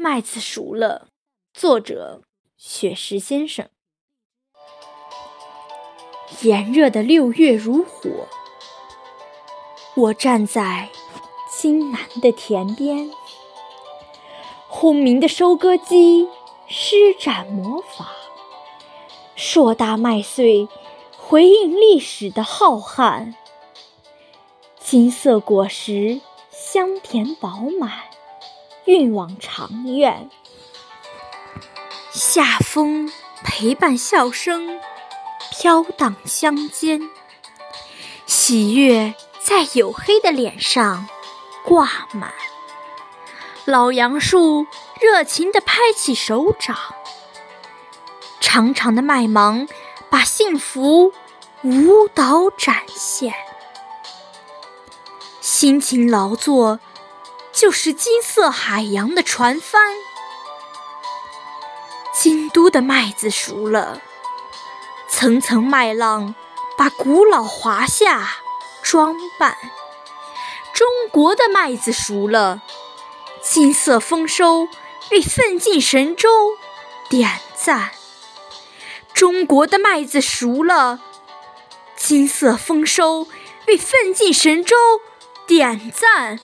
麦子熟了。作者：雪石先生。炎热的六月如火，我站在金南的田边，轰鸣的收割机施展魔法，硕大麦穗回应历史的浩瀚，金色果实香甜饱满，运往长院。夏风陪伴笑声。飘荡乡间，喜悦在黝黑的脸上挂满。老杨树热情地拍起手掌，长长的麦芒把幸福舞蹈展现。辛勤劳作就是金色海洋的船帆。京都的麦子熟了。层层麦浪把古老华夏装扮，中国的麦子熟了，金色丰收为奋进神州点赞。中国的麦子熟了，金色丰收为奋进神州点赞。